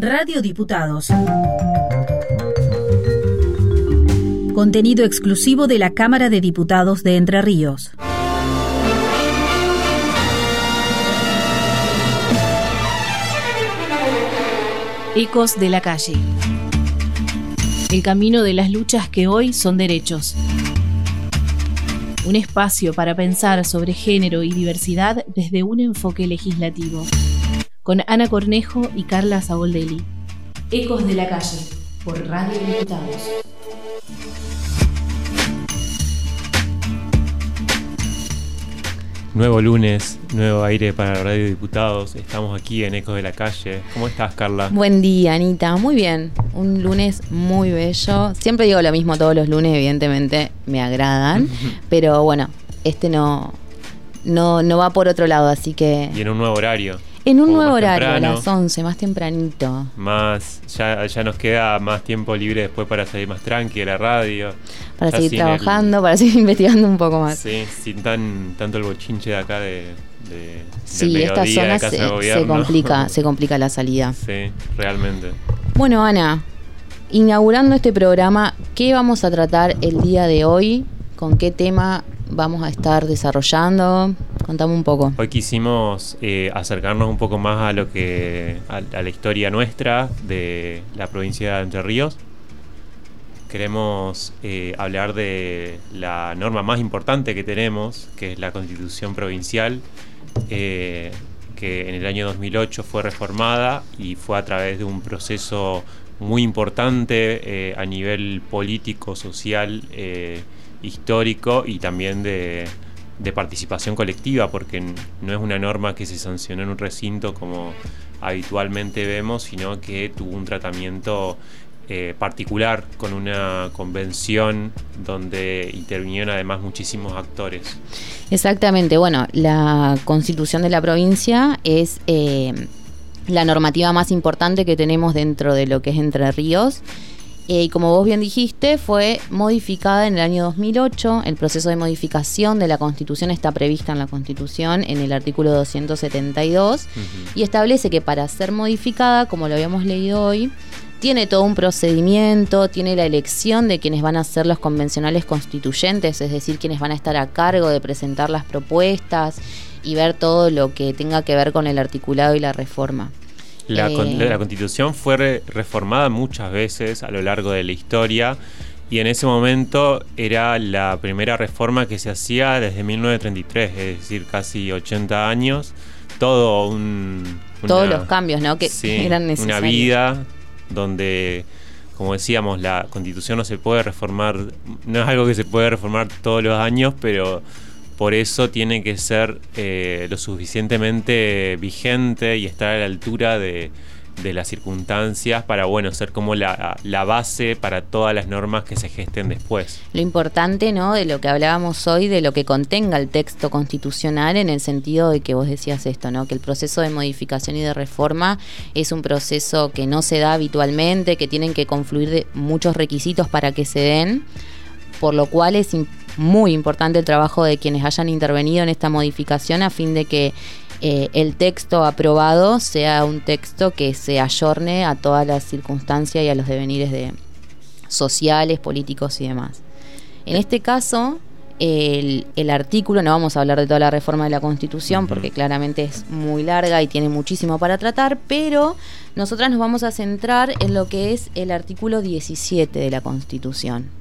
Radio Diputados. Contenido exclusivo de la Cámara de Diputados de Entre Ríos. Ecos de la calle. El camino de las luchas que hoy son derechos. Un espacio para pensar sobre género y diversidad desde un enfoque legislativo. Con Ana Cornejo y Carla Saboldelli. Ecos de la calle, por Radio Diputados. Nuevo lunes, nuevo aire para Radio Diputados. Estamos aquí en Ecos de la Calle. ¿Cómo estás, Carla? Buen día, Anita. Muy bien. Un lunes muy bello. Siempre digo lo mismo todos los lunes, evidentemente me agradan. pero bueno, este no, no, no va por otro lado, así que. Y en un nuevo horario. En un nuevo horario, a las 11, más tempranito. Más, ya, ya nos queda más tiempo libre después para salir más tranqui de la radio. Para seguir trabajando, para seguir investigando un poco más. Sí, sin tan, tanto el bochinche de acá de, de sí, esta zona se, se, complica, se complica la salida. Sí, realmente. Bueno, Ana, inaugurando este programa, ¿qué vamos a tratar el día de hoy? ¿Con qué tema vamos a estar desarrollando? Contame un poco. Hoy quisimos eh, acercarnos un poco más a lo que a, la historia nuestra de la provincia de Entre Ríos. Queremos eh, hablar de la norma más importante que tenemos, que es la Constitución provincial, eh, que en el año 2008 fue reformada y fue a través de un proceso muy importante a nivel político, social histórico y también de, participación colectiva, porque no es una norma que se sancionó en un recinto como habitualmente vemos, sino que tuvo un tratamiento eh, particular con una convención donde intervinieron además muchísimos actores. Exactamente, bueno, la constitución de la provincia es eh, la normativa más importante que tenemos dentro de lo que es Entre Ríos eh, y como vos bien dijiste, fue modificada en el año 2008. El proceso de modificación de la Constitución está prevista en la Constitución en el artículo 272 y establece que para ser modificada, como lo habíamos leído hoy, tiene todo un procedimiento, tiene la elección de quienes van a ser los convencionales constituyentes, es decir, quienes van a estar a cargo de presentar las propuestas y ver todo lo que tenga que ver con el articulado y la reforma. La, eh, la constitución fue reformada muchas veces a lo largo de la historia y en ese momento era la primera reforma que se hacía desde 1933, es decir, casi 80 años. Todo un... Todos los cambios, ¿no? Que eran necesarios. Una vida donde, como decíamos, la constitución no se puede reformar, no es algo que se puede reformar todos los años, pero por eso tiene que ser eh, lo suficientemente vigente y estar a la altura de, las circunstancias para bueno ser como la, base para todas las normas que se gesten después. Lo importante, ¿no? De lo que hablábamos hoy, de lo que contenga el texto constitucional, en el sentido de que vos decías esto, ¿no? Que el proceso de modificación y de reforma es un proceso que no se da habitualmente, que tienen que confluir muchos requisitos para que se den, por lo cual es importante muy importante el trabajo de quienes hayan intervenido en esta modificación a fin de que eh, el texto aprobado sea un texto que se ayorne a todas las circunstancias y a los devenires de sociales, políticos y demás. En este caso, el, artículo, no vamos a hablar de toda la reforma de la Constitución porque claramente es muy larga y tiene muchísimo para tratar, pero nosotras nos vamos a centrar en lo que es el artículo 17 de la Constitución.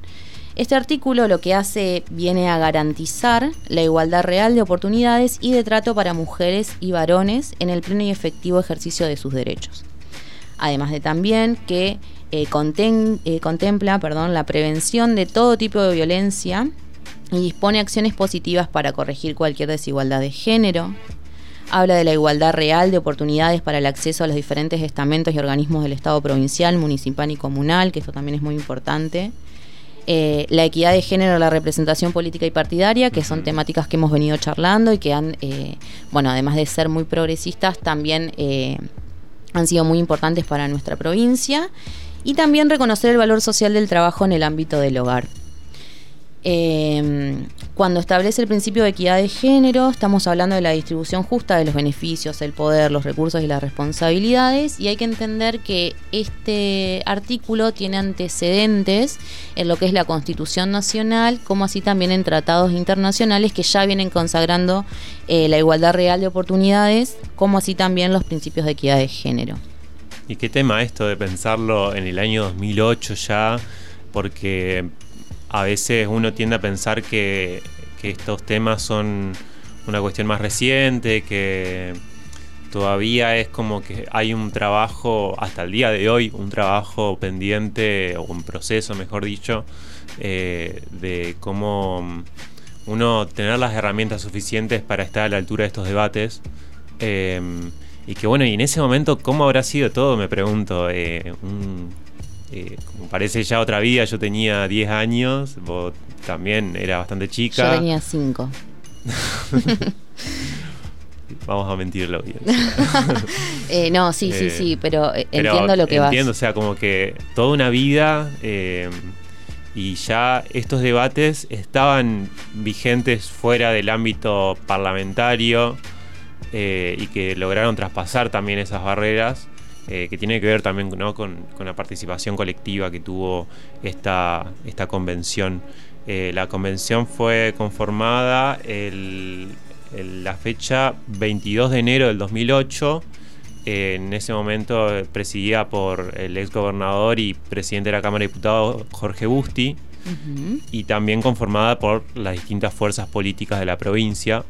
Este artículo lo que hace viene a garantizar la igualdad real de oportunidades y de trato para mujeres y varones en el pleno y efectivo ejercicio de sus derechos. Además de también que eh, eh, contempla perdón, la prevención de todo tipo de violencia y dispone acciones positivas para corregir cualquier desigualdad de género. Habla de la igualdad real de oportunidades para el acceso a los diferentes estamentos y organismos del Estado provincial, municipal y comunal, que esto también es muy importante. Eh, la equidad de género, la representación política y partidaria, que son temáticas que hemos venido charlando y que han, eh, bueno, además de ser muy progresistas, también eh, han sido muy importantes para nuestra provincia. Y también reconocer el valor social del trabajo en el ámbito del hogar. Eh, cuando establece el principio de equidad de género, estamos hablando de la distribución justa de los beneficios, el poder, los recursos y las responsabilidades, y hay que entender que este artículo tiene antecedentes en lo que es la Constitución Nacional, como así también en tratados internacionales que ya vienen consagrando eh, la igualdad real de oportunidades, como así también los principios de equidad de género. ¿Y qué tema esto de pensarlo en el año 2008 ya? Porque a veces uno tiende a pensar que, estos temas son una cuestión más reciente, que todavía es como que hay un trabajo, hasta el día de hoy, un trabajo pendiente, o un proceso, mejor dicho, eh, de cómo uno tener las herramientas suficientes para estar a la altura de estos debates. Eh, y que bueno, y en ese momento, ¿cómo habrá sido todo? Me pregunto. Eh, eh, como parece ya otra vida, yo tenía 10 años, vos también era bastante chica. Yo tenía 5. Vamos a mentirlo bien. eh, no, sí, sí, sí, eh, pero, entiendo lo que vas. Entiendo, o sea, como que toda una vida eh, y ya estos debates estaban vigentes fuera del ámbito parlamentario y que lograron traspasar también esas barreras. Eh, que tiene que ver también con, la participación colectiva que tuvo esta, esta convención. Eh, la convención fue conformada el, la fecha 22 de enero del 2008, en ese momento presidida por el ex gobernador y presidente de la Cámara de Diputados Jorge Busti, y también conformada por las distintas fuerzas políticas de la provincia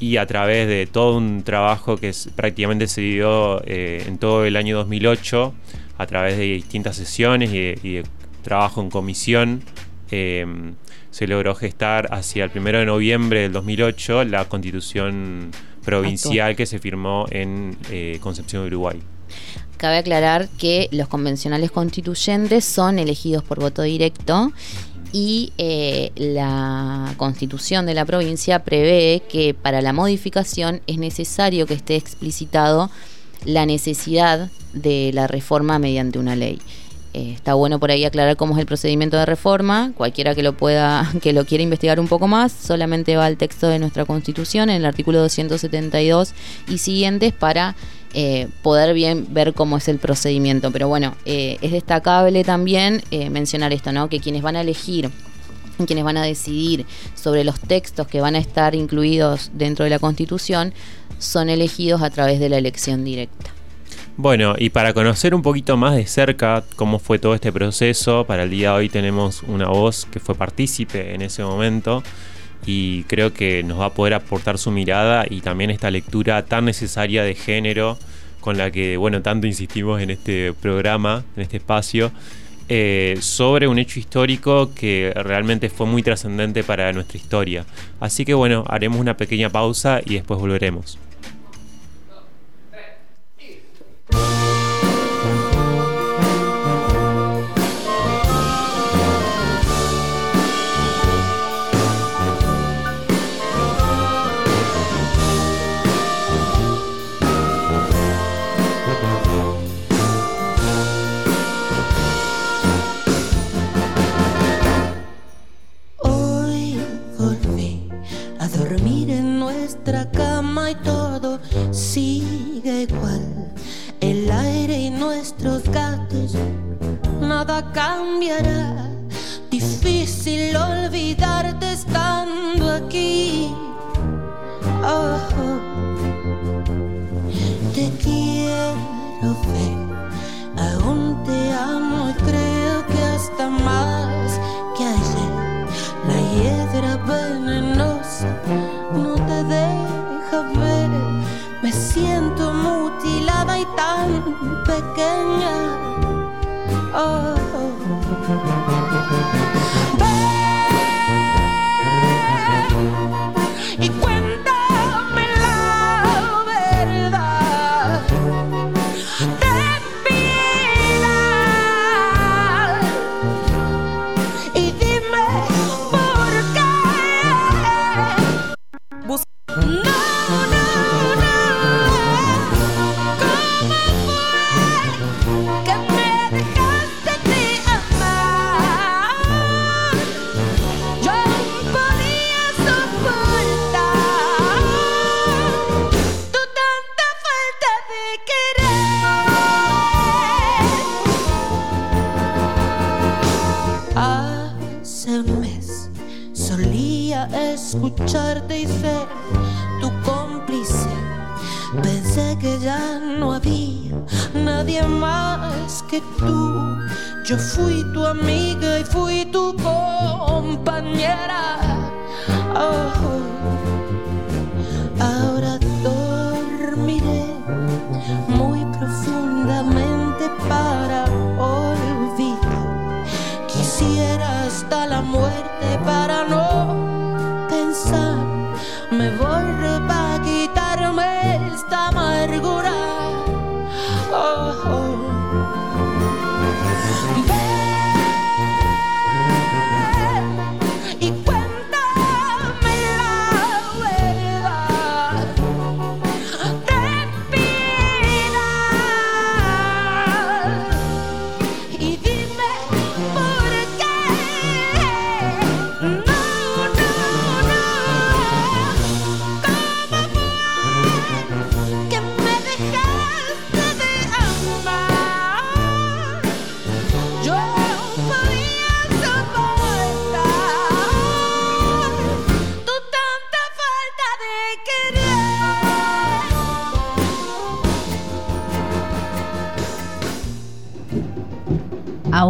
y a través de todo un trabajo que prácticamente se dio eh, en todo el año 2008, a través de distintas sesiones y de, trabajo en comisión, em, se logró gestar hacia el 1 de noviembre del 2008 la constitución provincial que se firmó en eh, Concepción, Uruguay. Cabe aclarar que los convencionales constituyentes son elegidos por voto directo y eh, la constitución de la provincia prevé que para la modificación es necesario que esté explicitado la necesidad de la reforma mediante una ley. Eh, está bueno por ahí aclarar cómo es el procedimiento de reforma. Cualquiera que lo pueda, que lo quiera investigar un poco más, solamente va al texto de nuestra Constitución, en el artículo 272 y siguientes, para eh, poder bien ver cómo es el procedimiento. Pero bueno, eh, es destacable también eh, mencionar esto, ¿no? Que quienes van a elegir quienes van a decidir sobre los textos que van a estar incluidos dentro de la Constitución son elegidos a través de la elección directa. Bueno, y para conocer un poquito más de cerca cómo fue todo este proceso, para el día de hoy tenemos una voz que fue partícipe en ese momento y creo que nos va a poder aportar su mirada y también esta lectura tan necesaria de género con la que, bueno, tanto insistimos en este programa, en este espacio, eh, sobre un hecho histórico que realmente fue muy trascendente para nuestra historia. Así que, bueno, haremos una pequeña pausa y después volveremos.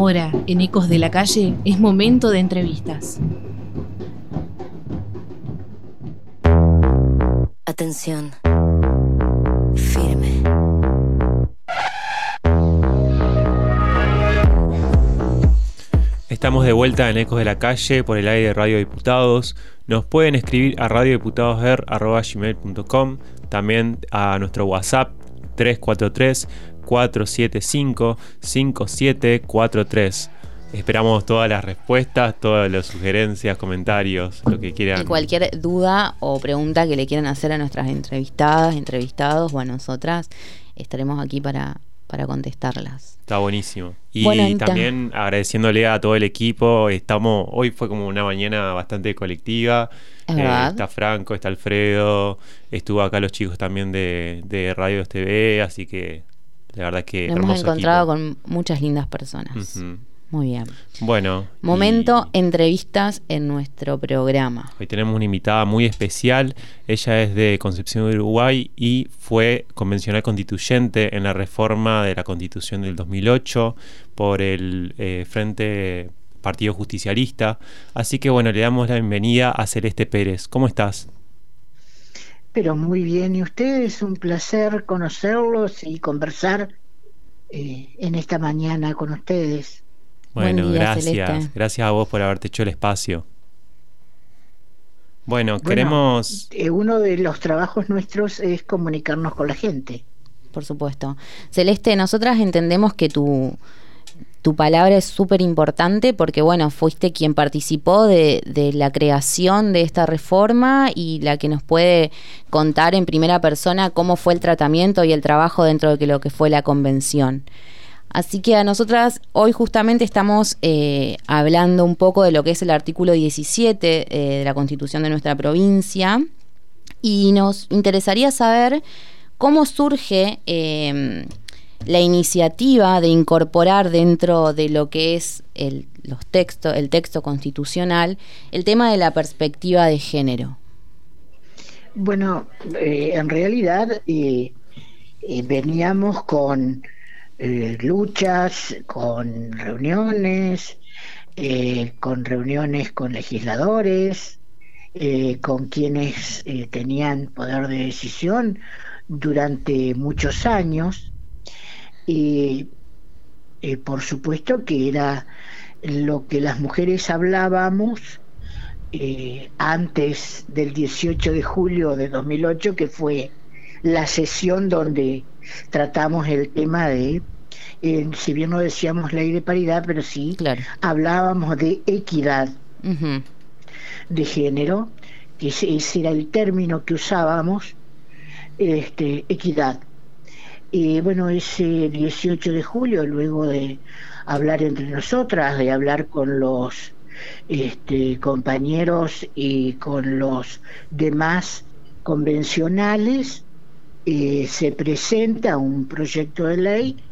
Ahora, en Ecos de la Calle, es momento de entrevistas. Atención. Firme. Estamos de vuelta en Ecos de la Calle por el aire de Radio Diputados. Nos pueden escribir a radiodiputadosver.com, también a nuestro WhatsApp 343-475-5743. Esperamos todas las respuestas, todas las sugerencias, comentarios, lo que Y quieran. cualquier duda o pregunta que le quieran hacer a nuestras entrevistadas, entrevistados o a nosotras, estaremos aquí para, para contestarlas. Está buenísimo. Y también agradeciéndole a todo el equipo. Estamos, hoy fue como una mañana bastante colectiva. Es Eh, está Franco, está Alfredo, estuvo acá los chicos también de, de Radio TV, así que la verdad que Nos hemos encontrado equipo. con muchas lindas personas. Muy bien. Bueno. Momento y entrevistas en nuestro programa. Hoy tenemos una invitada muy especial. Ella es de Concepción de Uruguay y fue convencional constituyente en la reforma de la Constitución del 2008 por el eh, Frente Partido Justicialista. Así que bueno, le damos la bienvenida a Celeste Pérez. ¿Cómo estás? Pero muy bien, y ustedes, un placer conocerlos y conversar eh, en esta mañana con ustedes. Buen Bueno, día, gracias. Celeste. Gracias a vos por haberte hecho el espacio. Bueno, Bueno, queremos... eh, uno de los trabajos nuestros es comunicarnos con la gente. Por supuesto. Celeste, nosotras entendemos que tu, tu palabra es súper importante porque, bueno, fuiste quien participó de, la creación de esta reforma y la que nos puede contar en primera persona cómo fue el tratamiento y el trabajo dentro de lo que fue la convención. Así que a nosotras hoy justamente estamos eh, hablando un poco de lo que es el artículo 17 eh, de la constitución de nuestra provincia y nos interesaría saber cómo surge eh, la iniciativa de incorporar dentro de lo que es el, los textos, el texto constitucional el tema de la perspectiva de género. Bueno, eh, en realidad eh, eh, veníamos con luchas, con reuniones, con reuniones con legisladores, con quienes tenían poder de decisión durante muchos años. Y eh, por supuesto que era lo que las mujeres hablábamos eh, antes del 18 de julio de 2008, que fue la sesión donde tratamos el tema de, eh, si bien no decíamos ley de paridad, pero sí Claro. hablábamos de equidad de género, que ese, ese era el término que usábamos, este, equidad. Y bueno, ese 18 de julio, luego de hablar entre nosotras, de hablar con los este, compañeros y con los demás convencionales, eh, se presenta un proyecto de ley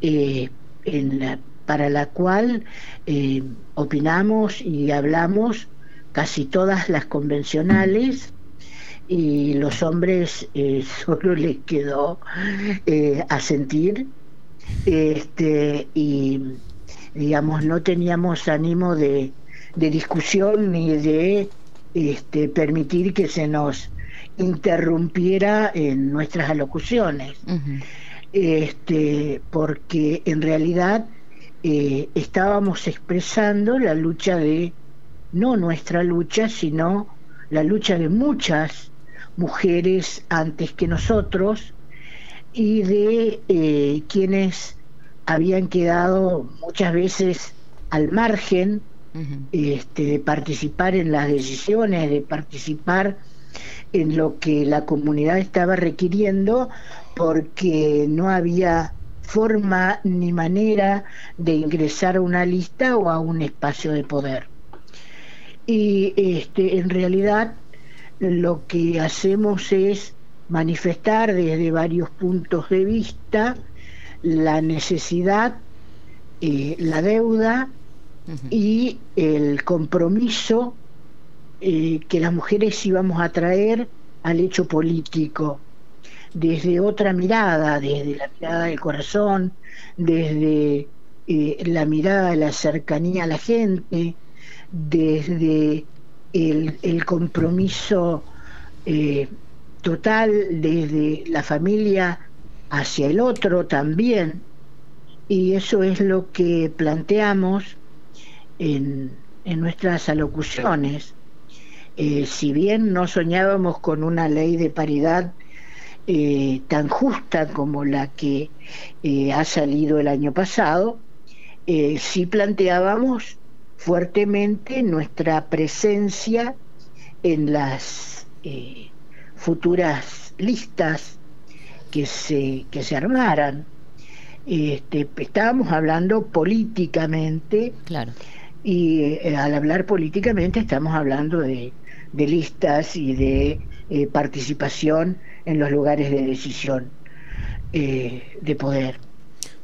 eh, en la- para la cual eh, opinamos y hablamos casi todas las convencionales y los hombres eh, solo les quedó eh, asentir este, y digamos no teníamos ánimo de, de discusión ni de este, permitir que se nos interrumpiera en nuestras alocuciones. Este, porque en realidad eh, estábamos expresando la lucha de, no nuestra lucha, sino la lucha de muchas mujeres antes que nosotros y de eh, quienes habían quedado muchas veces al margen este, de participar en las decisiones, de participar en lo que la comunidad estaba requiriendo, porque no había forma ni manera de ingresar a una lista o a un espacio de poder. Y este, en realidad lo que hacemos es manifestar desde varios puntos de vista la necesidad, eh, la deuda y el compromiso eh, que las mujeres íbamos a traer al hecho político. Desde otra mirada, desde la mirada del corazón, desde eh, la mirada de la cercanía a la gente, desde el, compromiso eh, total, desde la familia hacia el otro también. Y eso es lo que planteamos en, nuestras alocuciones. Eh, si bien no soñábamos con una ley de paridad eh, tan justa como la que eh, ha salido el año pasado, eh, sí planteábamos fuertemente nuestra presencia en las futuras listas que se, que se armaran. Este, estábamos hablando políticamente, claro. y al hablar políticamente estamos hablando de, de listas y de participación en los lugares de decisión eh, de poder.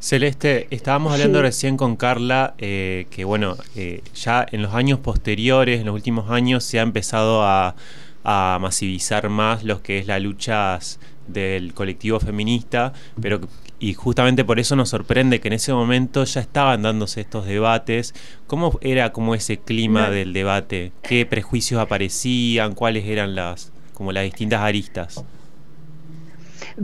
Celeste, estábamos hablando recién con Carla eh, que bueno, eh, ya en los años posteriores, en los últimos años, se ha empezado a, a masivizar más lo que es la lucha del colectivo feminista, pero y justamente por eso nos sorprende que en ese momento ya estaban dándose estos debates. ¿Cómo era como ese clima del debate? ¿Qué prejuicios aparecían? ¿Cuáles eran las como las distintas aristas?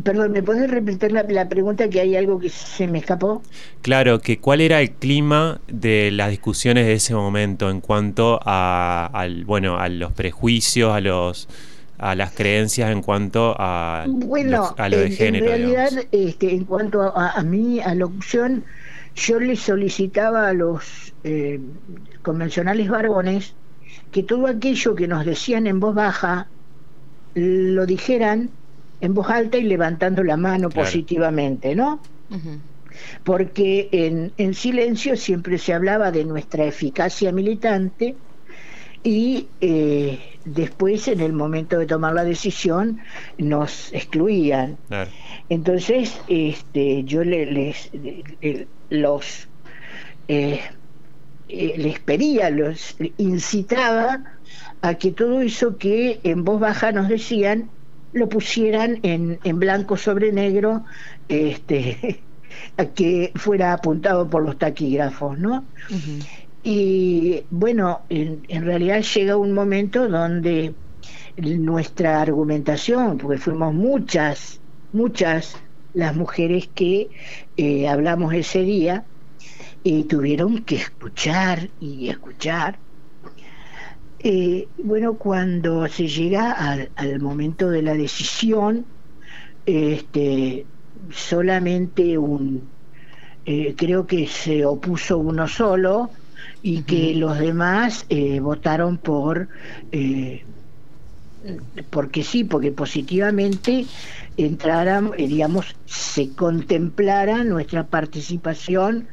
Perdón, ¿me puedes repetir la, pregunta que hay algo que se me escapó? Claro, que cuál era el clima de las discusiones de ese momento en cuanto a, al, bueno, a los prejuicios, a los a las creencias en cuanto a, bueno, a lo de género. En realidad, este, en cuanto a, a mí, a la opción, yo le solicitaba a los eh, convencionales varones que todo aquello que nos decían en voz baja lo dijeran en voz alta y levantando la mano positivamente, ¿no? Porque en, en, silencio siempre se hablaba de nuestra eficacia militante y eh, después en el momento de tomar la decisión nos excluían. Entonces este, yo les, los eh, eh, les pedía, los incitaba a que todo eso que en voz baja nos decían lo pusieran en, en blanco sobre negro, este, que fuera apuntado por los taquígrafos, ¿no? Y bueno, en, en, realidad llega un momento donde nuestra argumentación, porque fuimos muchas, muchas las mujeres que eh, hablamos ese día, y tuvieron que escuchar y escuchar eh, bueno, cuando se llega al, momento de la decisión, este, solamente un, eh, creo que se opuso uno solo y que los demás eh, votaron por, porque sí, porque positivamente entraran, digamos, se contemplara nuestra participación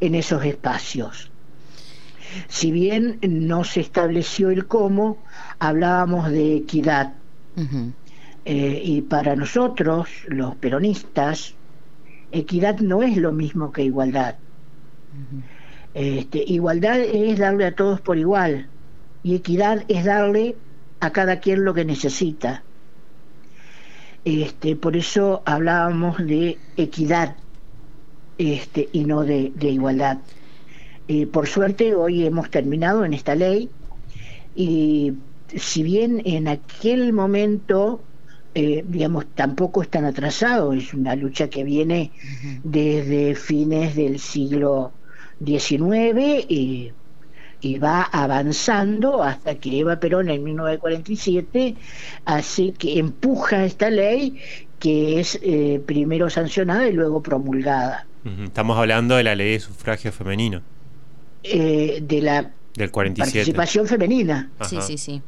en esos espacios. Si bien no se estableció el cómo, hablábamos de equidad. Eh, y para nosotros, los peronistas, equidad no es lo mismo que igualdad. este, igualdad es darle a todos por igual. y equidad es darle a cada quien lo que necesita. Este, por eso hablábamos de equidad este, y no de, igualdad. Eh, por suerte hoy hemos terminado en esta ley y si bien en aquel momento, eh, digamos, tampoco están atrasados, es una lucha que viene desde fines del siglo XIX y, y, va avanzando hasta que Eva Perón en 1947 hace que empuja esta ley que es eh, primero sancionada y luego promulgada. Estamos hablando de la ley de sufragio femenino. Eh, de la del 47. participación femenina. Sí, sí, sí.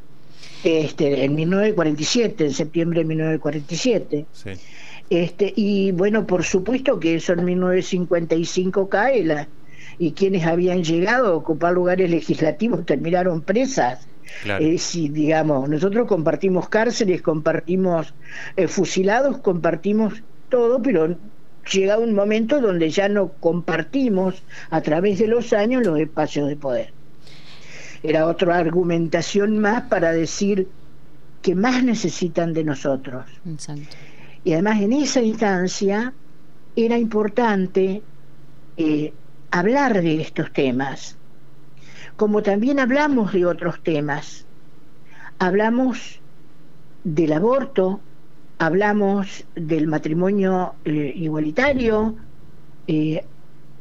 Este, en 1947, en septiembre de 1947. Sí. Este, y bueno, por supuesto que eso en 1955 cae la, y quienes habían llegado a ocupar lugares legislativos terminaron presas. Claro. Eh, si digamos, nosotros compartimos cárceles, compartimos eh, fusilados, compartimos todo, pero llega un momento donde ya no compartimos a través de los años los espacios de poder. Era otra argumentación más para decir que más necesitan de nosotros. Y además en esa instancia era importante eh, hablar de estos temas, como también hablamos de otros temas. Hablamos del aborto, hablamos del matrimonio eh, igualitario, eh,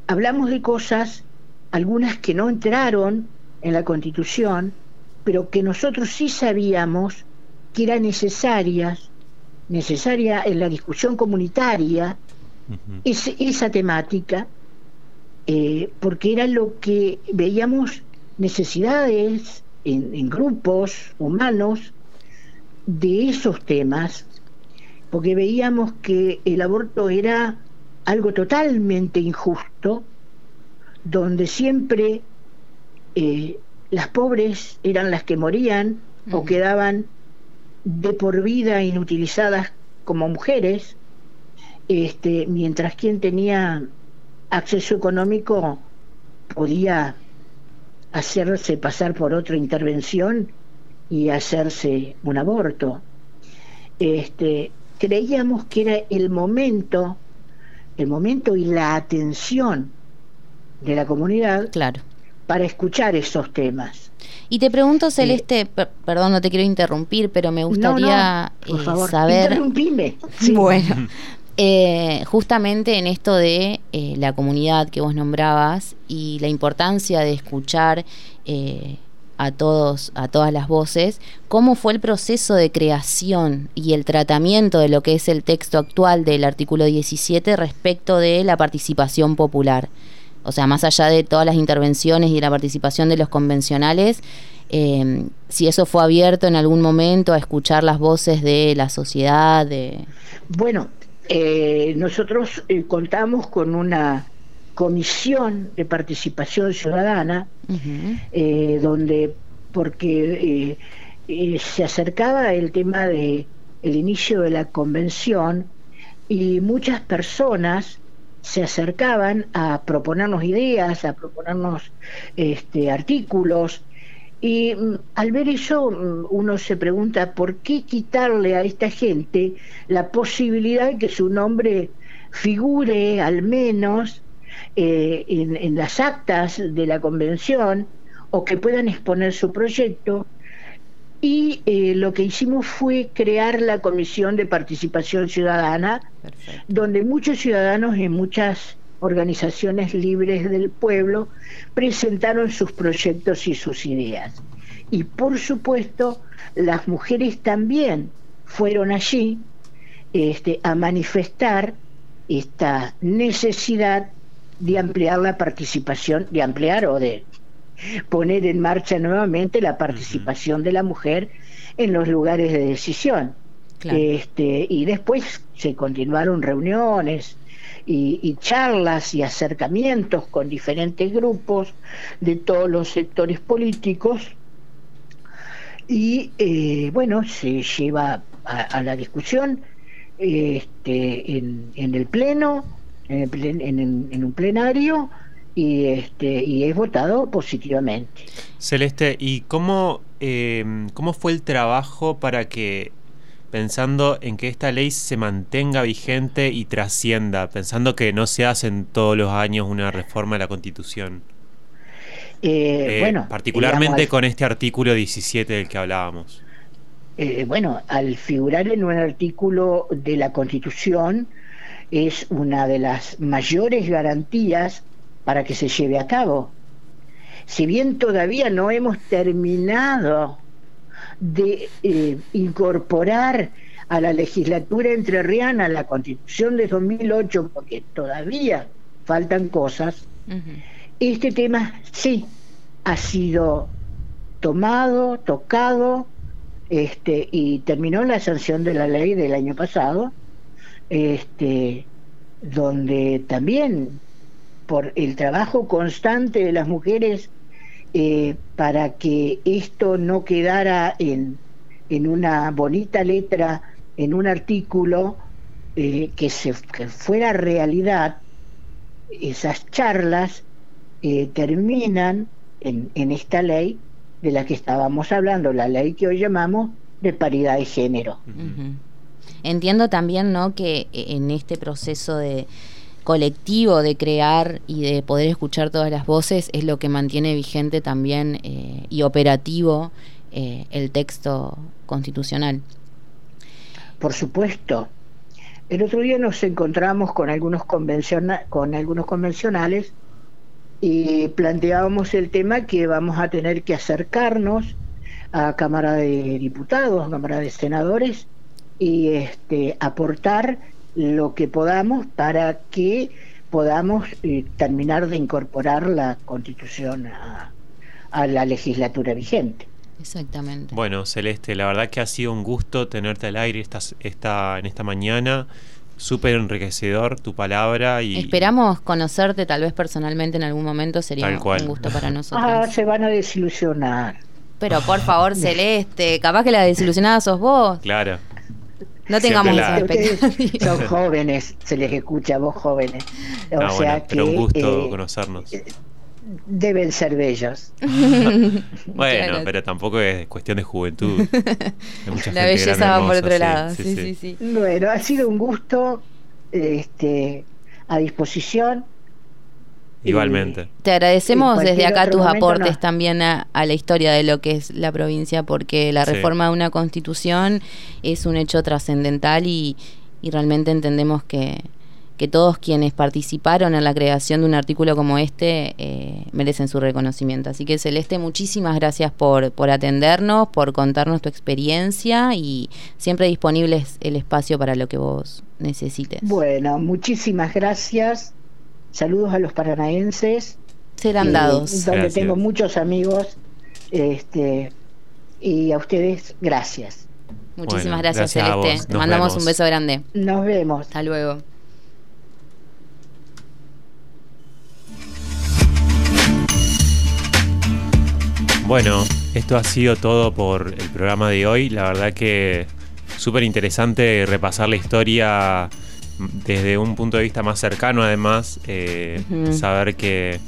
hablamos de cosas, algunas que no entraron en la Constitución, pero que nosotros sí sabíamos que eran necesarias, necesaria en la discusión comunitaria, esa temática, eh, porque era lo que veíamos necesidades en grupos humanos de esos temas porque veíamos que el aborto era algo totalmente injusto, donde siempre eh, las pobres eran las que morían o quedaban de por vida inutilizadas como mujeres, este, mientras quien tenía acceso económico podía hacerse pasar por otra intervención y hacerse un aborto. Este, creíamos que era el momento, el momento y la atención de la comunidad claro. para escuchar esos temas. Y te pregunto, Celeste, perdón, no te quiero interrumpir, pero me gustaría por eh, favor, saber. Interrumpime. Bueno, eh, justamente en esto de eh, la comunidad que vos nombrabas y la importancia de escuchar a todos, a todas las voces, cómo fue el proceso de creación y el tratamiento de lo que es el texto actual del artículo 17 respecto de la participación popular. O sea, más allá de todas las intervenciones y la participación de los convencionales, eh, si eso fue abierto en algún momento a escuchar las voces de la sociedad. De... Bueno, eh, nosotros eh, contamos con una comisión de participación ciudadana, eh, donde, porque eh, eh, se acercaba el tema de el inicio de la convención y muchas personas se acercaban a proponernos ideas, a proponernos este, artículos, y mm, al ver eso mm, uno se pregunta por qué quitarle a esta gente la posibilidad de que su nombre figure al menos eh, en, las actas de la convención o que puedan exponer su proyecto. Y eh, lo que hicimos fue crear la Comisión de Participación Ciudadana, donde muchos ciudadanos y muchas organizaciones libres del pueblo presentaron sus proyectos y sus ideas. Y por supuesto, las mujeres también fueron allí este, a manifestar esta necesidad de ampliar la participación, de ampliar o de poner en marcha nuevamente la participación de la mujer en los lugares de decisión. Este, y después se continuaron reuniones y, charlas y acercamientos con diferentes grupos de todos los sectores políticos. Y eh, bueno, se lleva a, la discusión este, en, en el Pleno en, un plenario y este y es votado positivamente. Celeste, ¿y cómo eh, cómo fue el trabajo para que, pensando en que esta ley se mantenga vigente y trascienda, pensando que no se hace en todos los años una reforma de la Constitución? Eh, Eh, bueno, particularmente digamos, con este artículo 17 del que hablábamos. eh, bueno, al figurar en un artículo de la Constitución es una de las mayores garantías para que se lleve a cabo. Si bien todavía no hemos terminado de eh, incorporar a la legislatura entrerriana la Constitución de 2008, porque todavía faltan cosas, este tema sí ha sido tomado, tocado, este, y terminó la sanción de la ley del año pasado, este, donde también por el trabajo constante de las mujeres eh, para que esto no quedara en, en una bonita letra, en un artículo, eh, que, se, que fuera realidad, esas charlas eh, terminan en, en esta ley de la que estábamos hablando, la ley que hoy llamamos de paridad de género. Entiendo también, ¿no? Que en este proceso de colectivo de crear y de poder escuchar todas las voces es lo que mantiene vigente también eh, y operativo eh, el texto constitucional. Por supuesto. El otro día nos encontramos con algunos convenciona- con algunos convencionales y planteábamos el tema que vamos a tener que acercarnos a Cámara de Diputados, a Cámara de Senadores y este aportar lo que podamos para que podamos eh, terminar de incorporar la Constitución a, a la legislatura vigente. Exactamente. Bueno, Celeste, la verdad que ha sido un gusto tenerte al aire esta, esta, en esta mañana. Súper enriquecedor tu palabra y Esperamos conocerte tal vez personalmente en algún momento, sería un gusto para nosotros. Ah, se van a desilusionar. Pero por favor, Celeste, capaz que la desilusionada sos vos. claro. No tengamos la- esa Ustedes expectativa. son jóvenes, se les escucha a vos jóvenes. O Ah, sea bueno, que pero un gusto eh, conocernos. deben ser bellos. Bueno, Claro. pero tampoco es cuestión de juventud. La gente belleza va por otro sí, lado. sí, Sí, sí. sí, sí. Bueno, ha sido un gusto este, a disposición. Igualmente. Te agradecemos desde acá tus momento, aportes no. también a, a la historia de lo que es la provincia, porque la Sí. reforma de una constitución es un hecho trascendental y, y realmente entendemos que, que todos quienes participaron en la creación de un artículo como este eh, merecen su reconocimiento. Así que Celeste, muchísimas gracias por, por atendernos, por contarnos tu experiencia y siempre disponible es el espacio para lo que vos necesites. Bueno, muchísimas gracias. Saludos a los paranaenses. Serán eh, dados. Donde Gracias. tengo muchos amigos. Este, y a ustedes, gracias. Muchísimas Bueno, gracias, Celeste. Te Nos mandamos vemos. un beso grande. Nos vemos. Hasta luego. Bueno, esto ha sido todo por el programa de hoy. La verdad que súper interesante repasar la historia desde un punto de vista más cercano, además, eh, saber que,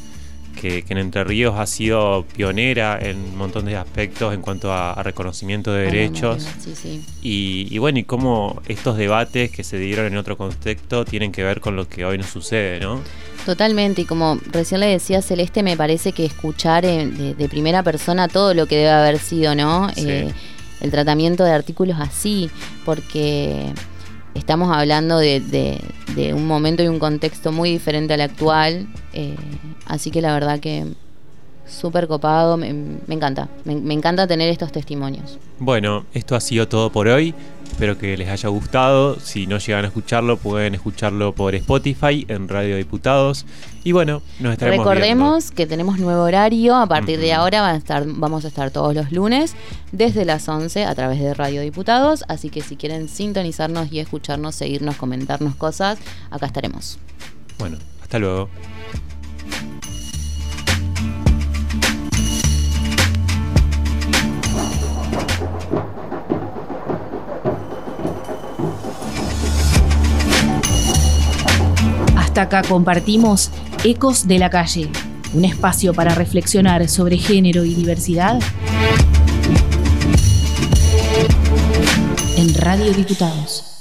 que- que en Entre Ríos ha sido pionera en un montón de aspectos en cuanto a, a reconocimiento de derechos. Sí, sí. Y, y bueno, y cómo estos debates que se dieron en otro contexto tienen que ver con lo que hoy nos sucede, ¿no? Totalmente, y como recién le decía Celeste, me parece que escuchar en- de, de primera persona todo lo que debe haber sido, ¿no? Sí. Eh, el tratamiento de artículos así, porque estamos hablando de, de- un momento y un contexto muy diferente al actual, eh, así que la verdad que súper copado, me, encanta, me encanta tener estos testimonios. Bueno, esto ha sido todo por hoy. Espero que les haya gustado. Si no llegan a escucharlo, pueden escucharlo por Spotify en Radio Diputados. Y bueno, nos estaremos Recordemos que tenemos nuevo horario. A partir de ahora van a estar, vamos a estar todos los lunes desde las 11 a través de Radio Diputados. Así que si quieren sintonizarnos y escucharnos, seguirnos, comentarnos cosas, acá estaremos. Bueno, hasta luego. Hasta acá compartimos Ecos de la calle, un espacio para reflexionar sobre género y diversidad. En Radio Diputados.